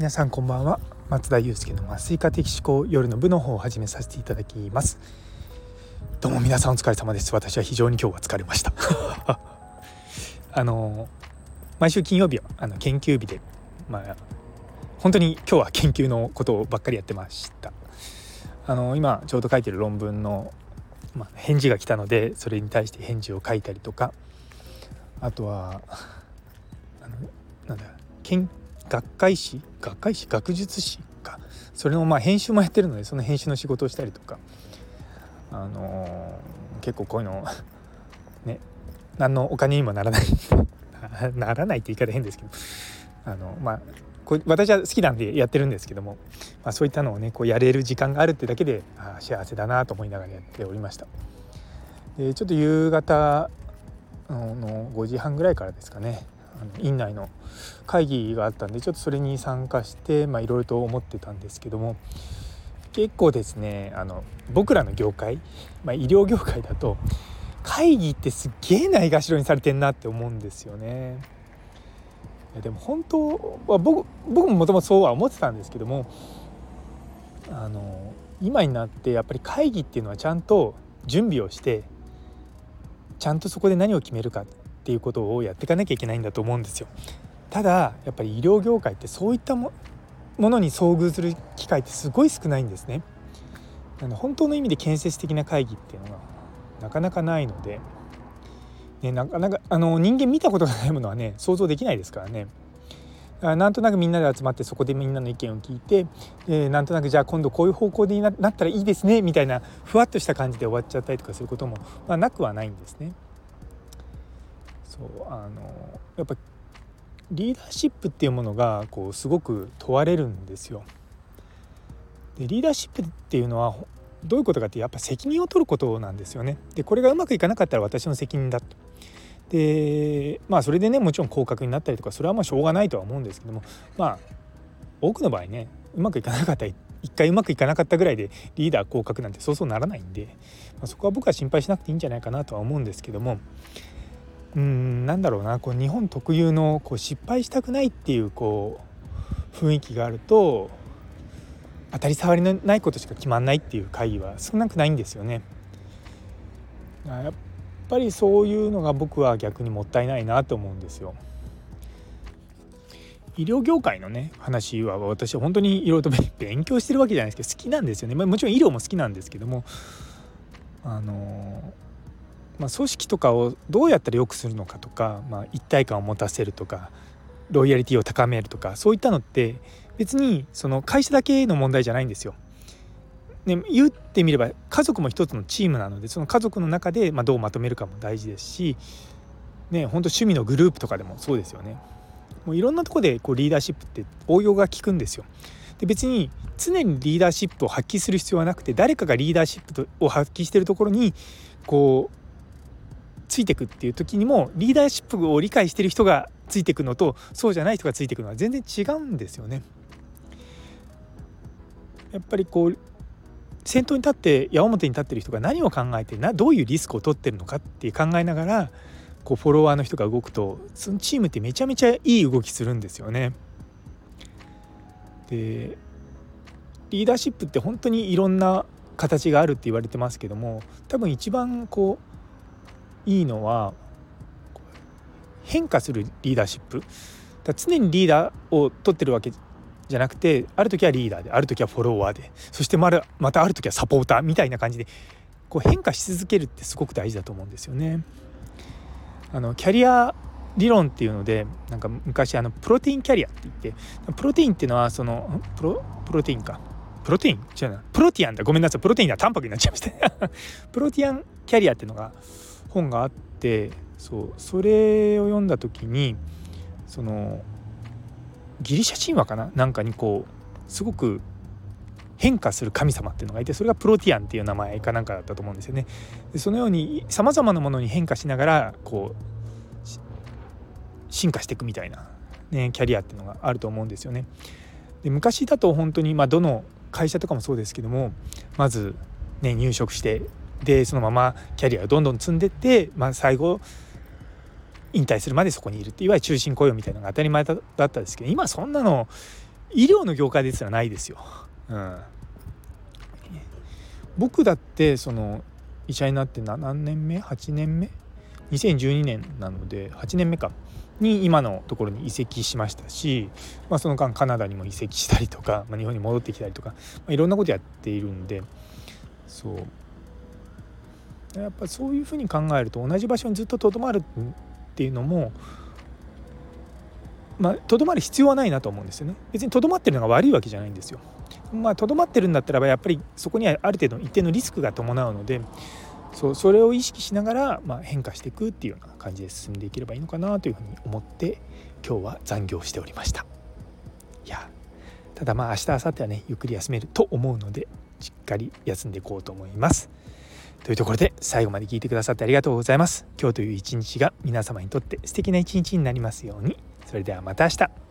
皆さんこんばんは。松田祐介の麻酔科的思考夜の部の方を始めさせていただきます。どうも皆さんお疲れ様です。私は非常に今日は疲れました。あの毎週金曜日はあの研究日でまあ本当に今日は研究のことばっかりやってました。あの今ちょうど書いてる論文の、まあ、返事が来たのでそれに対して返事を書いたりとか。あとはあのなんだ研学会誌？学会誌？学術誌か。それのまあ編集もやってるのでその編集の仕事をしたりとか。あのー、結構こういうのね何のお金にもならない。ならないって言い方変ですけど。あのまあこ私は好きなんでやってるんですけども、まあ、そういったのをねこうやれる時間があるってだけであ幸せだなと思いながらやっておりました。でちょっと夕方の5時半ぐらいからですかね。あの院内の会議があったんでちょっとそれに参加していろいろと思ってたんですけども結構ですねあの僕らの業界、まあ、医療業界だと会議ってすっげえないがしろにされてんなって思うんですよね。いやでも本当は僕僕ももともとそうは思ってたんですけどもあの今になってやっぱり会議っていうのはちゃんと準備をしてちゃんとそこで何を決めるかっていうことをやっていかなきゃいけないんだと思うんですよ。ただやっぱり医療業界ってそういったものに遭遇する機会ってすごい少ないんですね。なので本当の意味で建設的な会議っていうのがなかなかないので、ね、なかなかあの人間見たことがないものはね想像できないですからね。なんとなくみんなで集まってそこでみんなの意見を聞いて、えー、なんとなくじゃあ今度こういう方向でなったらいいですねみたいなふわっとした感じで終わっちゃったりとかすることも、まあ、なくはないんですね。そうあのやっぱリーダーシップっていうものがこうすごく問われるんですよ。でリーダーシップっていうのはどういうことかってやっぱ責任を取ることなんですよね。でこれがうまくいかなかったら私の責任だと。でまあそれでねもちろん降格になったりとかそれはまあしょうがないとは思うんですけどもまあ多くの場合ねうまくいかなかったら一回うまくいかなかったぐらいでリーダー降格なんてそうそうならないんで、まあ、そこは僕は心配しなくていいんじゃないかなとは思うんですけどもうんなんだろうなこう日本特有のこう失敗したくないっていうこう雰囲気があると当たり障りのないことしか決まんないっていう会議は少なくないんですよね。やっぱりそういうのが僕は逆にもったいないなと思うんですよ。医療業界のね話は私は本当にいろいろと勉強してるわけじゃないですけど好きなんですよね、ま、もちろん医療も好きなんですけどもあのまあ、組織とかをどうやったら良くするのかとか、まあ、一体感を持たせるとかロイヤリティを高めるとかそういったのって別にその会社だけの問題じゃないんですよ。ね、言ってみれば家族も一つのチームなのでその家族の中でまどうまとめるかも大事ですし、ね、本当趣味のグループとかでもそうですよね。もういろんなとこでこうリーダーシップって応用が効くんですよ。で別に常にリーダーシップを発揮する必要はなくて誰かがリーダーシップを発揮してるところにこうついてくっていう時にもリーダーシップを理解してる人がついてくのとそうじゃない人がついてくのは全然違うんですよね。やっぱりこう先頭に立って矢面に立ってる人が何を考えてなどういうリスクを取ってるのかって考えながらこうフォロワーの人が動くとそのチームってめちゃめちゃいい動きするんですよね。でリーダーシップって本当にいろんな形があるって言われてますけども多分一番こういいのは変化するリーダーシップ。だ常にリーダーを取ってるわけじゃなくてある時はリーダーである時はフォロワーでそしてままたある時はサポーターみたいな感じでこう変化し続けるってすごく大事だと思うんですよね。あのキャリア理論っていうのでなんか昔あのプロテインキャリアって言ってプロテインっていうのはそのプロプロテインか。プロテイン？違うな。プロティアンだ。ごめんなさい。プロテインはタンパクになっちゃいました。プロティアンキャリアっていうのが本があってそうそれを読んだ時にそのギリシャ神話かな？なんかにこうすごく変化する神様っていうのがいてそれがプロティアンっていう名前かなんかだったと思うんですよね。でそのようにさまざまなものに変化しながらこう進化していくみたいな、ね、キャリアっていうのがあると思うんですよね。で昔だと本当にまあどの会社とかもそうですけどもまず、ね、入職してでそのままキャリアをどんどん積んでって、まあ、最後引退するまでそこにいるっていわゆる中心雇用みたいなのが当たり前だったんですけど今そんなの医療の業界ですらないですよ。うん、僕だってその医者になって何年目？8年目？2012年なので8年目か。に今のところに移籍しましたし、まあ、その間カナダにも移籍したりとか、まあ、日本に戻ってきたりとか、まあ、いろんなことやっているんでそう。やっぱそういうふうに考えると同じ場所にずっととどまるっていうのもまあとどまる必要はないなと思うんですよね。別にとどまってるのが悪いわけじゃないんですよ。まあとどまってるんだったらばやっぱりそこにはある程度一定のリスクが伴うのでそうそれを意識しながら、まあ、変化していくっていうような感じで進んでいければいいのかなというふうに思って今日は残業しておりました。いやただまあ明日明後日はねゆっくり休めると思うのでしっかり休んでいこうと思います。というところで最後まで聞いてくださってありがとうございます。今日という一日が皆様にとって素敵な一日になりますように。それではまた明日。